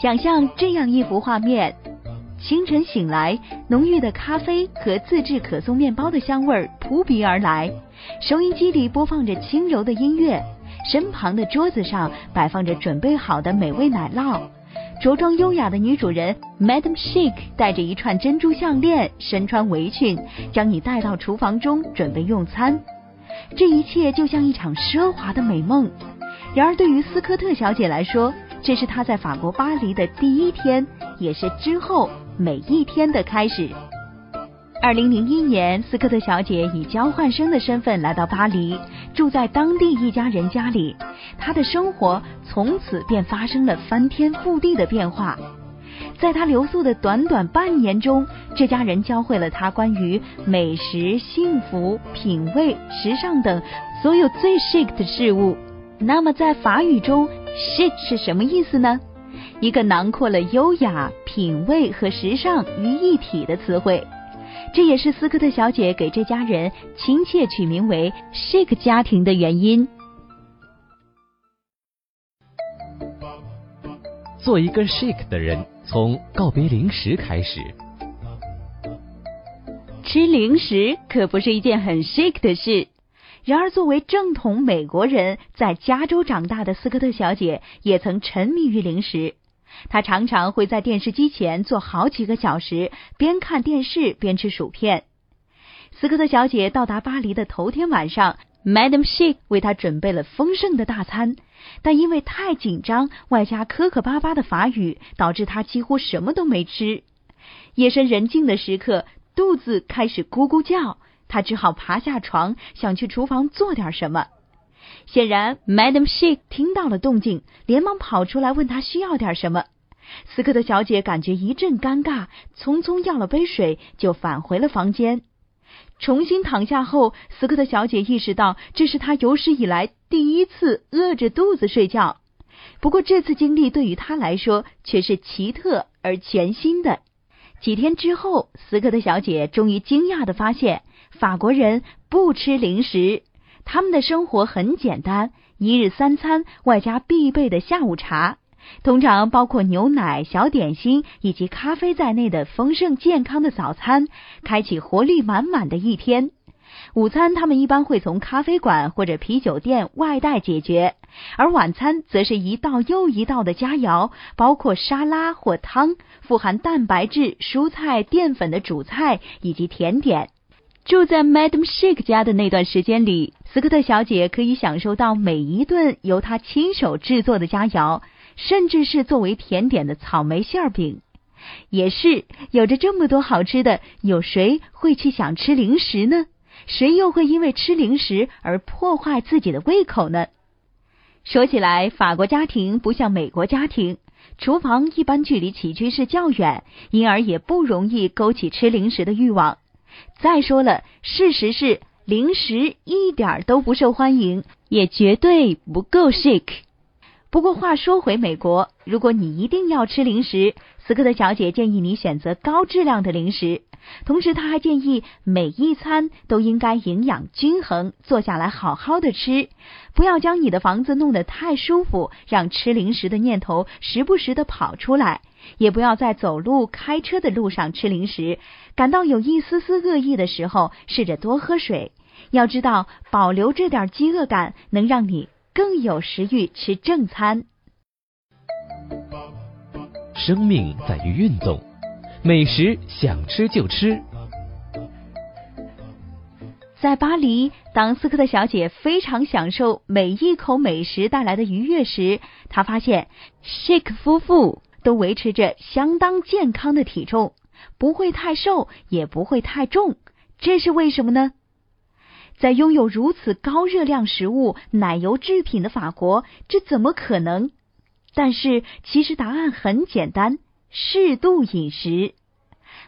想象这样一幅画面：清晨醒来，浓郁的咖啡和自制可颂面包的香味儿扑鼻而来，收音机里播放着轻柔的音乐，身旁的桌子上摆放着准备好的美味奶酪。着装优雅的女主人 Madam Chic 戴着一串珍珠项链，身穿围裙，将你带到厨房中准备用餐。这一切就像一场奢华的美梦。然而，对于斯科特小姐来说，这是她在法国巴黎的第一天，也是之后每一天的开始。二零零一年，斯科特小姐以交换生的身份来到巴黎，住在当地一家人家里。她的生活从此便发生了翻天覆地的变化。在她留宿的短短半年中，这家人教会了她关于美食、幸福、品味、时尚等所有最 chic 的事物。那么，在法语中，chic 是什么意思呢？一个囊括了优雅、品味和时尚于一体的词汇。这也是斯科特小姐给这家人亲切取名为 “shake 家庭”的原因。做一个 shake 的人，从告别零食开始。吃零食可不是一件很 shake 的事。然而，作为正统美国人，在加州长大的斯科特小姐也曾沉迷于零食。她常常会在电视机前坐好几个小时，边看电视边吃薯片。斯科特小姐到达巴黎的头天晚上 madam she 为她准备了丰盛的大餐，但因为太紧张，外加磕磕巴巴的法语，导致她几乎什么都没吃。夜深人静的时刻，肚子开始咕咕叫，她只好爬下床，想去厨房做点什么。显然，Madam Shee 听到了动静，连忙跑出来问他需要点什么。斯科特小姐感觉一阵尴尬，匆匆要了杯水，就返回了房间。重新躺下后，斯科特小姐意识到这是她有史以来第一次饿着肚子睡觉。不过，这次经历对于她来说却是奇特而全新的。几天之后，斯科特小姐终于惊讶的发现，法国人不吃零食。他们的生活很简单，一日三餐外加必备的下午茶，通常包括牛奶、小点心以及咖啡在内的丰盛健康的早餐，开启活力满满的一天。午餐他们一般会从咖啡馆或者啤酒店外带解决，而晚餐则是一道又一道的佳肴，包括沙拉或汤，富含蛋白质、蔬菜、淀粉的主菜以及甜点。住在 Madam Chic 家的那段时间里，斯科特小姐可以享受到每一顿由她亲手制作的佳肴，甚至是作为甜点的草莓馅饼。也是有着这么多好吃的，有谁会去想吃零食呢？谁又会因为吃零食而破坏自己的胃口呢？说起来，法国家庭不像美国家庭，厨房一般距离起居室较远，因而也不容易勾起吃零食的欲望。再说了，事实是零食一点都不受欢迎，也绝对不够 chic。不过话说回美国，如果你一定要吃零食，斯科特小姐建议你选择高质量的零食。同时，她还建议每一餐都应该营养均衡，坐下来好好的吃，不要将你的房子弄得太舒服，让吃零食的念头时不时的跑出来。也不要在走路、开车的路上吃零食。感到有一丝丝恶意的时候，试着多喝水。要知道，保留这点饥饿感，能让你更有食欲吃正餐。生命在于运动，美食想吃就吃。在巴黎，当斯科特小姐非常享受每一口美食带来的愉悦时，她发现 Shake 夫妇。都维持着相当健康的体重，不会太瘦，也不会太重，这是为什么呢？在拥有如此高热量食物、奶油制品的法国，这怎么可能？但是其实答案很简单：适度饮食，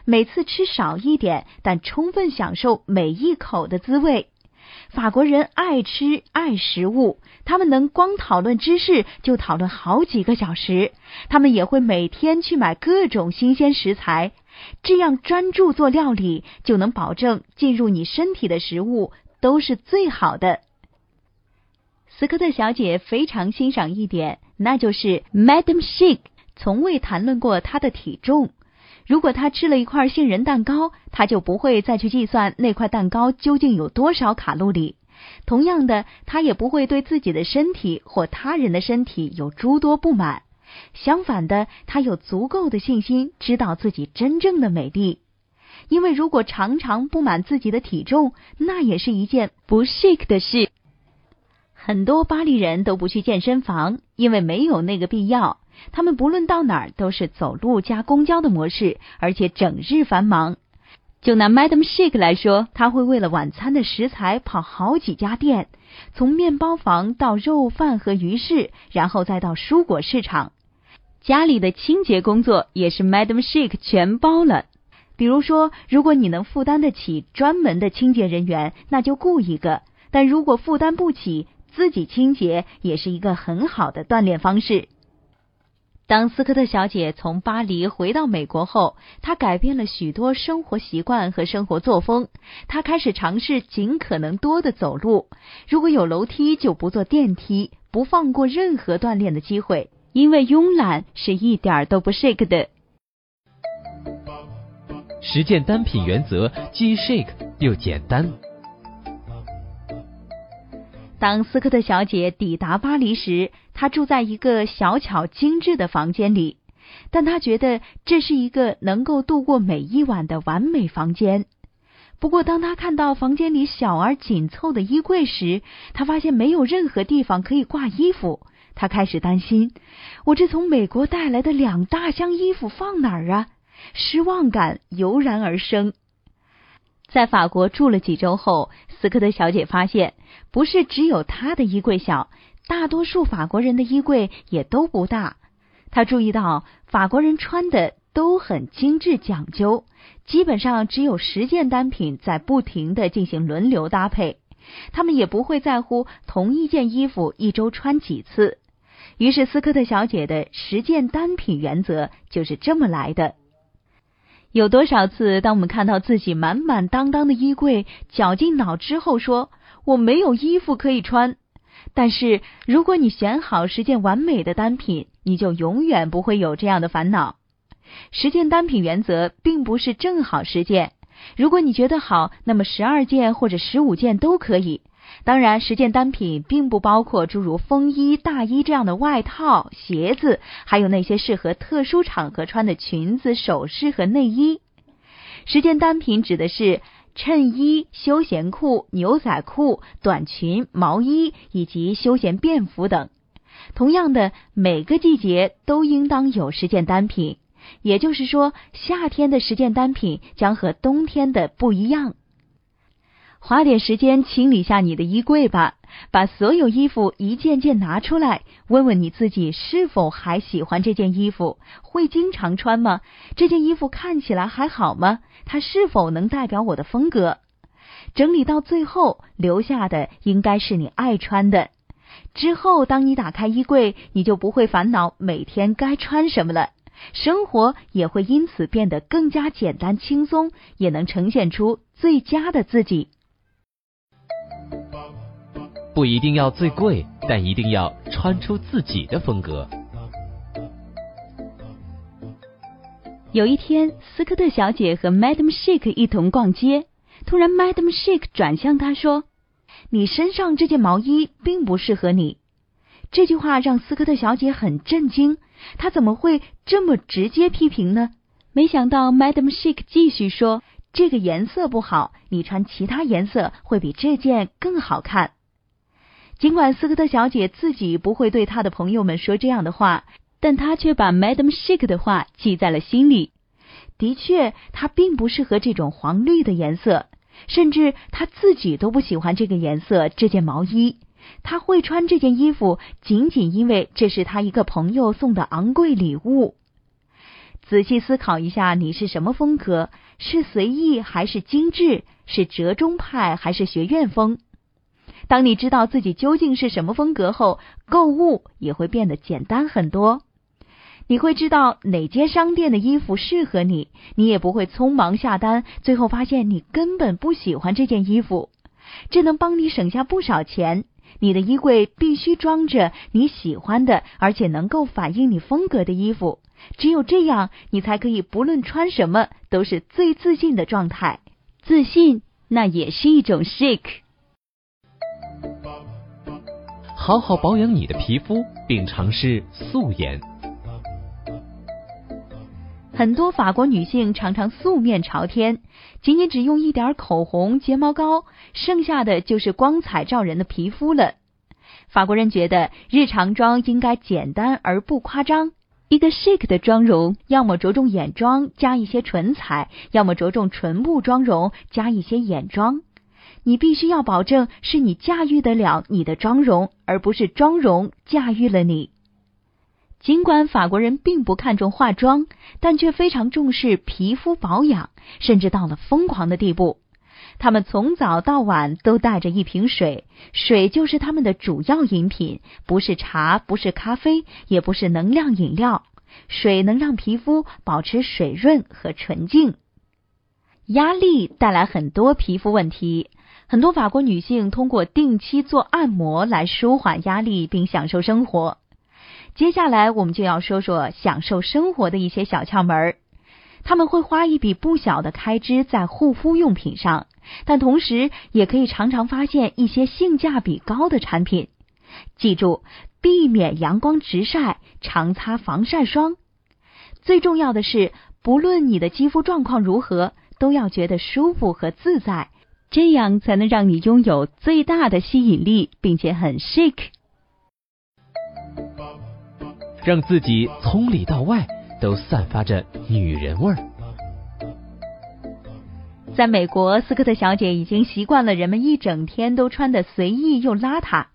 每次吃少一点，但充分享受每一口的滋味。法国人爱吃爱食物，他们能光讨论知识就讨论好几个小时。他们也会每天去买各种新鲜食材，这样专注做料理，就能保证进入你身体的食物都是最好的。斯科特小姐非常欣赏一点，那就是 Madam Chic 从未谈论过她的体重。如果他吃了一块杏仁蛋糕，他就不会再去计算那块蛋糕究竟有多少卡路里。同样的，他也不会对自己的身体或他人的身体有诸多不满。相反的，他有足够的信心，知道自己真正的美丽。因为如果常常不满自己的体重，那也是一件不 chic 的事。很多巴黎人都不去健身房，因为没有那个必要。他们不论到哪儿都是走路加公交的模式，而且整日繁忙。就拿 Madam Chic 来说，他会为了晚餐的食材跑好几家店，从面包房到肉饭和鱼市，然后再到蔬果市场。家里的清洁工作也是 Madam Chic 全包了。比如说，如果你能负担得起专门的清洁人员，那就雇一个；但如果负担不起，自己清洁也是一个很好的锻炼方式。当斯科特小姐从巴黎回到美国后，她改变了许多生活习惯和生活作风。她开始尝试尽可能多的走路，如果有楼梯就不坐电梯，不放过任何锻炼的机会，因为慵懒是一点都不 shake 的。实践单品原则既 shake 又简单。当斯科特小姐抵达巴黎时，她住在一个小巧精致的房间里，但她觉得这是一个能够度过每一晚的完美房间。不过，当她看到房间里小而紧凑的衣柜时，她发现没有任何地方可以挂衣服。她开始担心：我这从美国带来的两大箱衣服放哪儿啊？失望感油然而生。在法国住了几周后，斯科特小姐发现，不是只有她的衣柜小，大多数法国人的衣柜也都不大。他注意到，法国人穿的都很精致讲究，基本上只有十件单品在不停的进行轮流搭配。他们也不会在乎同一件衣服一周穿几次。于是，斯科特小姐的十件单品原则就是这么来的。有多少次，当我们看到自己满满当当的衣柜，绞尽脑汁后说我没有衣服可以穿？但是如果你选好十件完美的单品，你就永远不会有这样的烦恼。十件单品原则并不是正好十件，如果你觉得好，那么十二件或者十五件都可以。当然，十件单品并不包括诸如风衣、大衣这样的外套、鞋子，还有那些适合特殊场合穿的裙子、首饰和内衣。十件单品指的是衬衣、休闲裤、牛仔裤、短裙、毛衣以及休闲便服等。同样的，每个季节都应当有十件单品，也就是说，夏天的十件单品将和冬天的不一样。花点时间清理下你的衣柜吧，把所有衣服一件件拿出来，问问你自己是否还喜欢这件衣服，会经常穿吗？这件衣服看起来还好吗？它是否能代表我的风格？整理到最后，留下的应该是你爱穿的。之后，当你打开衣柜，你就不会烦恼每天该穿什么了，生活也会因此变得更加简单轻松，也能呈现出最佳的自己。不一定要最贵，但一定要穿出自己的风格。有一天，斯科特小姐和 Madam Chic 一同逛街，突然 Madam Chic 转向她说：“你身上这件毛衣并不适合你。”这句话让斯科特小姐很震惊，她怎么会这么直接批评呢？没想到 Madam Chic 继续说：“这个颜色不好，你穿其他颜色会比这件更好看。”尽管斯科特小姐自己不会对她的朋友们说这样的话，但她却把 Madam Chic 的话记在了心里。的确，她并不适合这种黄绿的颜色，甚至她自己都不喜欢这个颜色。这件毛衣，她会穿这件衣服，仅仅因为这是她一个朋友送的昂贵礼物。仔细思考一下，你是什么风格？是随意还是精致？是折中派还是学院风？当你知道自己究竟是什么风格后，购物也会变得简单很多。你会知道哪间商店的衣服适合你，你也不会匆忙下单，最后发现你根本不喜欢这件衣服。这能帮你省下不少钱，你的衣柜必须装着你喜欢的，而且能够反映你风格的衣服。只有这样，你才可以不论穿什么都是最自信的状态。自信，那也是一种 shake。好好保养你的皮肤，并尝试素颜。很多法国女性常常素面朝天，仅仅只用一点口红、睫毛膏，剩下的就是光彩照人的皮肤了。法国人觉得日常妆应该简单而不夸张。一个 chic 的妆容，要么着重眼妆加一些唇彩，要么着重唇部妆容加一些眼妆。你必须要保证是你驾驭得了你的妆容，而不是妆容驾驭了你。尽管法国人并不看重化妆，但却非常重视皮肤保养，甚至到了疯狂的地步。他们从早到晚都带着一瓶水，水就是他们的主要饮品，不是茶，不是咖啡，也不是能量饮料。水能让皮肤保持水润和纯净。压力带来很多皮肤问题，很多法国女性通过定期做按摩来舒缓压力，并享受生活。接下来，我们就要说说享受生活的一些小窍门儿。他们会花一笔不小的开支在护肤用品上，但同时也可以常常发现一些性价比高的产品。记住，避免阳光直晒，常擦防晒霜。最重要的是，不论你的肌肤状况如何，都要觉得舒服和自在，这样才能让你拥有最大的吸引力，并且很 chic。让自己从里到外都散发着女人味儿。在美国，斯科特小姐已经习惯了人们一整天都穿的随意又邋遢。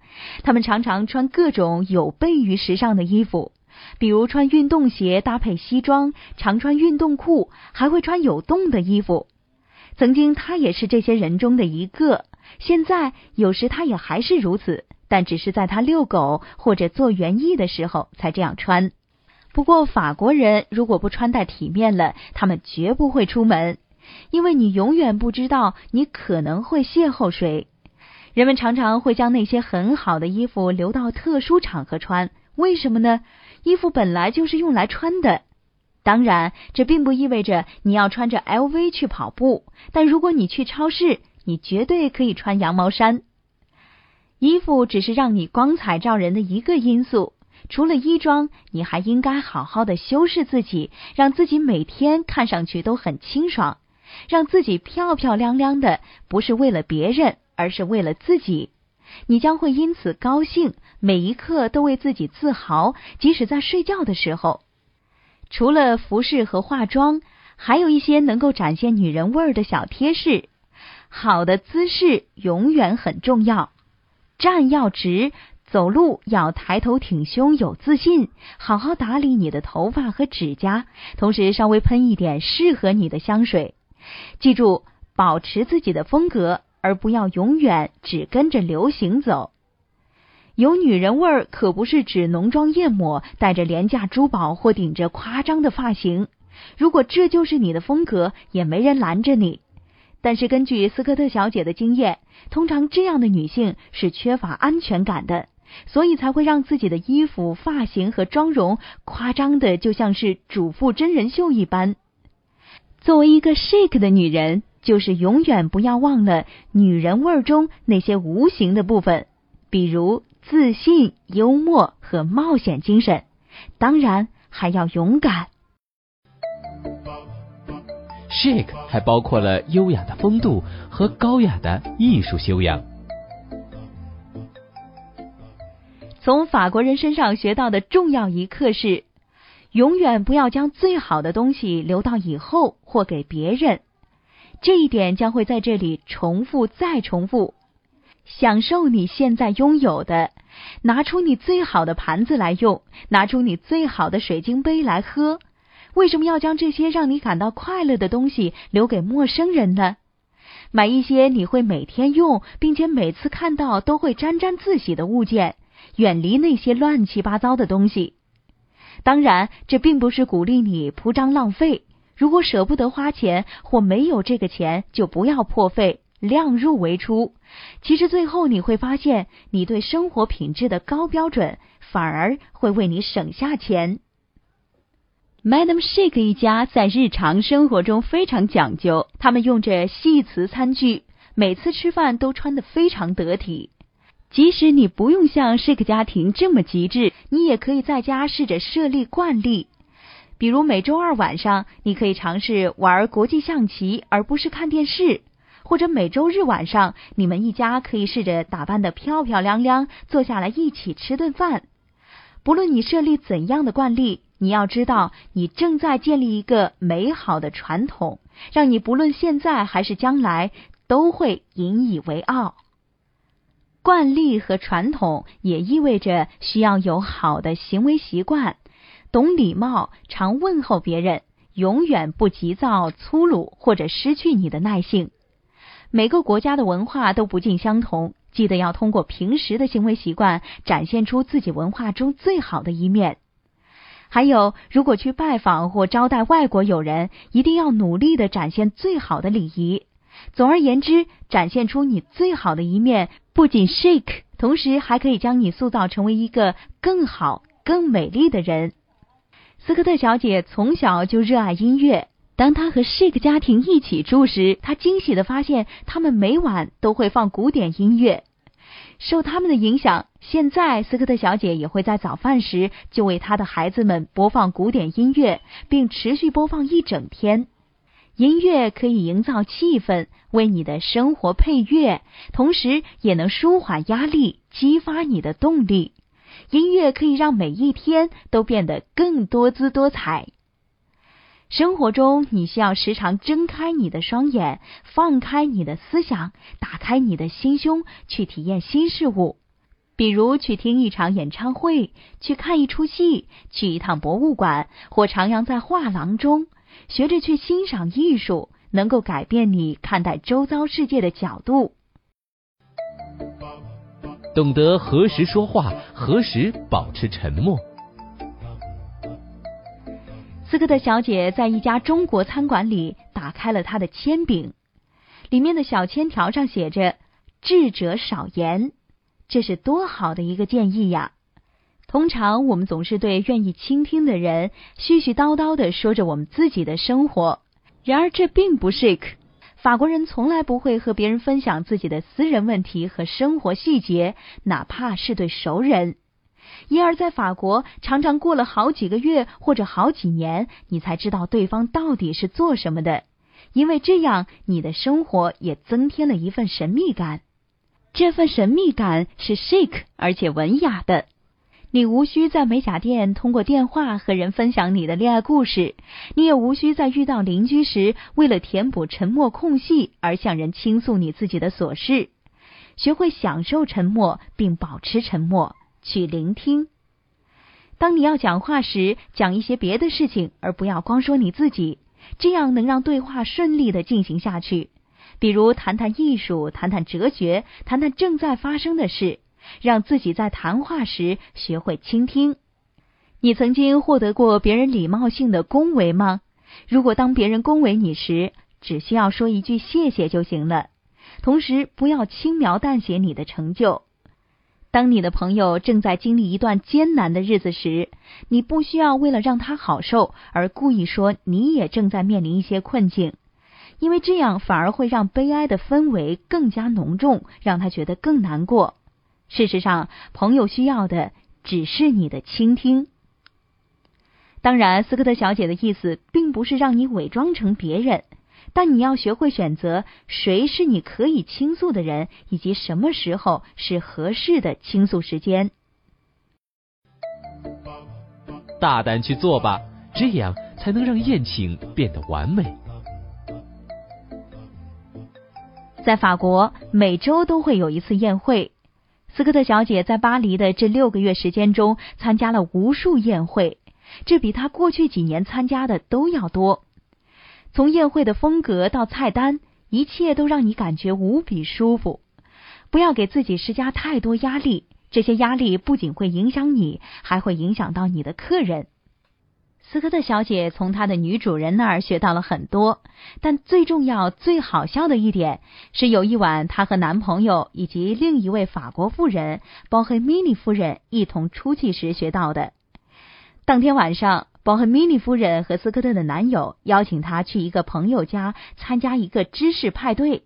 她们常常穿各种有悖于时尚的衣服，比如穿运动鞋搭配西装，常穿运动裤，还会穿有洞的衣服。曾经，他也是这些人中的一个。现在，有时他也还是如此。但只是在他遛狗或者做园艺的时候才这样穿。不过法国人如果不穿戴体面了，他们绝不会出门，因为你永远不知道你可能会邂逅谁。人们常常会将那些很好的衣服留到特殊场合穿，为什么呢？衣服本来就是用来穿的。当然，这并不意味着你要穿着 LV 去跑步，但如果你去超市，你绝对可以穿羊毛衫。衣服只是让你光彩照人的一个因素，除了衣装，你还应该好好的修饰自己，让自己每天看上去都很清爽，让自己漂漂亮亮的，不是为了别人，而是为了自己。你将会因此高兴，每一刻都为自己自豪，即使在睡觉的时候。除了服饰和化妆，还有一些能够展现女人味儿的小贴士。好的姿势永远很重要。站要直，走路要抬头挺胸，有自信。好好打理你的头发和指甲，同时稍微喷一点适合你的香水。记住，保持自己的风格，而不要永远只跟着流行走。有女人味儿可不是指浓妆艳抹、戴着廉价珠宝或顶着夸张的发型。如果这就是你的风格，也没人拦着你。但是根据斯科特小姐的经验，通常这样的女性是缺乏安全感的，所以才会让自己的衣服、发型和妆容夸张的就像是主妇真人秀一般。作为一个 shake 的女人，就是永远不要忘了女人味儿中那些无形的部分，比如自信、幽默和冒险精神，当然还要勇敢。chic 还包括了优雅的风度和高雅的艺术修养。从法国人身上学到的重要一课是：永远不要将最好的东西留到以后或给别人。这一点将会在这里重复再重复。享受你现在拥有的，拿出你最好的盘子来用，拿出你最好的水晶杯来喝。为什么要将这些让你感到快乐的东西留给陌生人呢？买一些你会每天用，并且每次看到都会沾沾自喜的物件，远离那些乱七八糟的东西。当然，这并不是鼓励你铺张浪费。如果舍不得花钱或没有这个钱，就不要破费，量入为出。其实最后你会发现，你对生活品质的高标准反而会为你省下钱。Madam Shake 一家在日常生活中非常讲究，他们用着细瓷餐具，每次吃饭都穿得非常得体。即使你不用像 Shake 家庭这么极致，你也可以在家试着设立惯例。比如每周二晚上，你可以尝试玩国际象棋，而不是看电视；或者每周日晚上，你们一家可以试着打扮的漂漂亮亮，坐下来一起吃顿饭。不论你设立怎样的惯例。你要知道，你正在建立一个美好的传统，让你不论现在还是将来都会引以为傲。惯例和传统也意味着需要有好的行为习惯，懂礼貌，常问候别人，永远不急躁、粗鲁或者失去你的耐性。每个国家的文化都不尽相同，记得要通过平时的行为习惯，展现出自己文化中最好的一面。还有，如果去拜访或招待外国友人，一定要努力的展现最好的礼仪。总而言之，展现出你最好的一面，不仅 shake，同时还可以将你塑造成为一个更好、更美丽的人。斯科特小姐从小就热爱音乐，当他和 shake 家庭一起住时，他惊喜的发现，他们每晚都会放古典音乐。受他们的影响，现在斯科特小姐也会在早饭时就为她的孩子们播放古典音乐，并持续播放一整天。音乐可以营造气氛，为你的生活配乐，同时也能舒缓压力，激发你的动力。音乐可以让每一天都变得更多姿多彩。生活中，你需要时常睁开你的双眼，放开你的思想，打开你的心胸，去体验新事物。比如去听一场演唱会，去看一出戏，去一趟博物馆，或徜徉在画廊中，学着去欣赏艺术，能够改变你看待周遭世界的角度。懂得何时说话，何时保持沉默。斯科特小姐在一家中国餐馆里打开了她的铅饼，里面的小签条上写着“智者少言”，这是多好的一个建议呀！通常我们总是对愿意倾听的人絮絮叨叨的说着我们自己的生活，然而这并不 shake。法国人从来不会和别人分享自己的私人问题和生活细节，哪怕是对熟人。因而，在法国，常常过了好几个月或者好几年，你才知道对方到底是做什么的。因为这样，你的生活也增添了一份神秘感。这份神秘感是 chic 而且文雅的。你无需在美甲店通过电话和人分享你的恋爱故事，你也无需在遇到邻居时为了填补沉默空隙而向人倾诉你自己的琐事。学会享受沉默，并保持沉默。去聆听。当你要讲话时，讲一些别的事情，而不要光说你自己，这样能让对话顺利的进行下去。比如谈谈艺术，谈谈哲学，谈谈正在发生的事，让自己在谈话时学会倾听。你曾经获得过别人礼貌性的恭维吗？如果当别人恭维你时，只需要说一句谢谢就行了，同时不要轻描淡写你的成就。当你的朋友正在经历一段艰难的日子时，你不需要为了让他好受而故意说你也正在面临一些困境，因为这样反而会让悲哀的氛围更加浓重，让他觉得更难过。事实上，朋友需要的只是你的倾听。当然，斯科特小姐的意思并不是让你伪装成别人。但你要学会选择谁是你可以倾诉的人，以及什么时候是合适的倾诉时间。大胆去做吧，这样才能让宴请变得完美。在法国，每周都会有一次宴会。斯科特小姐在巴黎的这六个月时间中，参加了无数宴会，这比她过去几年参加的都要多。从宴会的风格到菜单，一切都让你感觉无比舒服。不要给自己施加太多压力，这些压力不仅会影响你，还会影响到你的客人。斯科特小姐从她的女主人那儿学到了很多，但最重要、最好笑的一点是，有一晚她和男朋友以及另一位法国妇人包黑米尼夫人一同出去时学到的。当天晚上，包赫米尼夫人和斯科特的男友邀请她去一个朋友家参加一个芝士派对，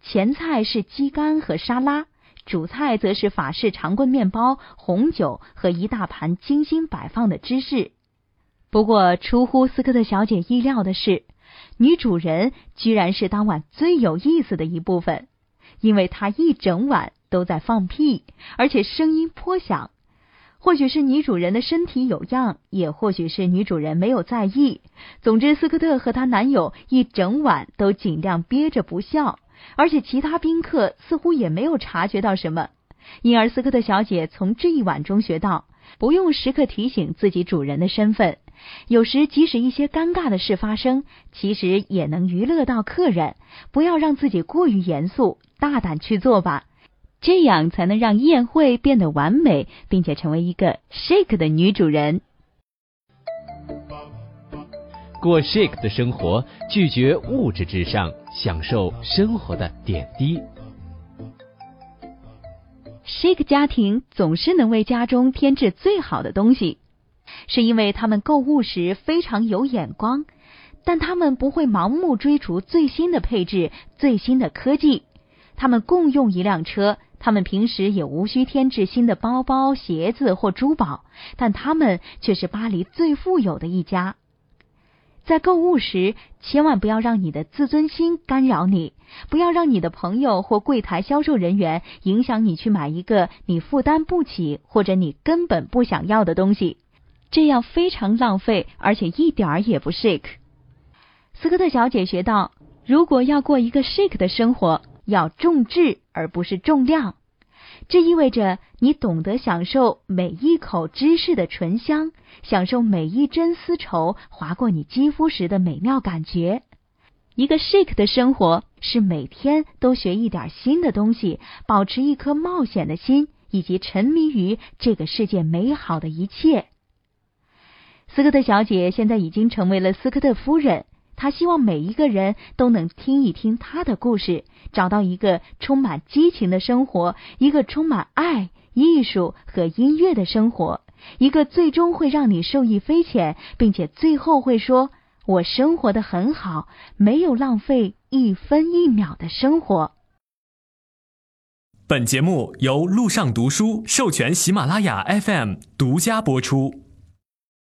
前菜是鸡肝和沙拉，主菜则是法式长棍面包、红酒和一大盘精心摆放的芝士。不过，出乎斯科特小姐意料的是，女主人居然是当晚最有意思的一部分，因为她一整晚都在放屁，而且声音颇响。或许是女主人的身体有恙，也或许是女主人没有在意。总之，斯科特和她男友一整晚都尽量憋着不笑，而且其他宾客似乎也没有察觉到什么。因而，斯科特小姐从这一晚中学到，不用时刻提醒自己主人的身份。有时，即使一些尴尬的事发生，其实也能娱乐到客人。不要让自己过于严肃，大胆去做吧，这样才能让宴会变得完美，并且成为一个 shake 的女主人。过 shake 的生活，拒绝物质至上，享受生活的点滴。shake 家庭总是能为家中添置最好的东西。是因为他们购物时非常有眼光，但他们不会盲目追逐最新的配置、最新的科技。他们共用一辆车，他们平时也无需添置新的包包、鞋子或珠宝，但他们却是巴黎最富有的一家。在购物时，千万不要让你的自尊心干扰你，不要让你的朋友或柜台销售人员影响你去买一个你负担不起或者你根本不想要的东西。这样非常浪费，而且一点儿也不 shake。斯科特小姐学到，如果要过一个 shake 的生活，要重质而不是重量。这意味着你懂得享受每一口芝士的醇香，享受每一针丝绸划过你肌肤时的美妙感觉。一个 shake 的生活是每天都学一点新的东西，保持一颗冒险的心，以及沉迷于这个世界美好的一切。斯科特小姐现在已经成为了斯科特夫人。他希望每一个人都能听一听他的故事，找到一个充满激情的生活，一个充满爱、艺术和音乐的生活，一个最终会让你受益匪浅，并且最后会说：“我生活的很好，没有浪费一分一秒的生活。”本节目由路上读书授权喜马拉雅 FM 独家播出。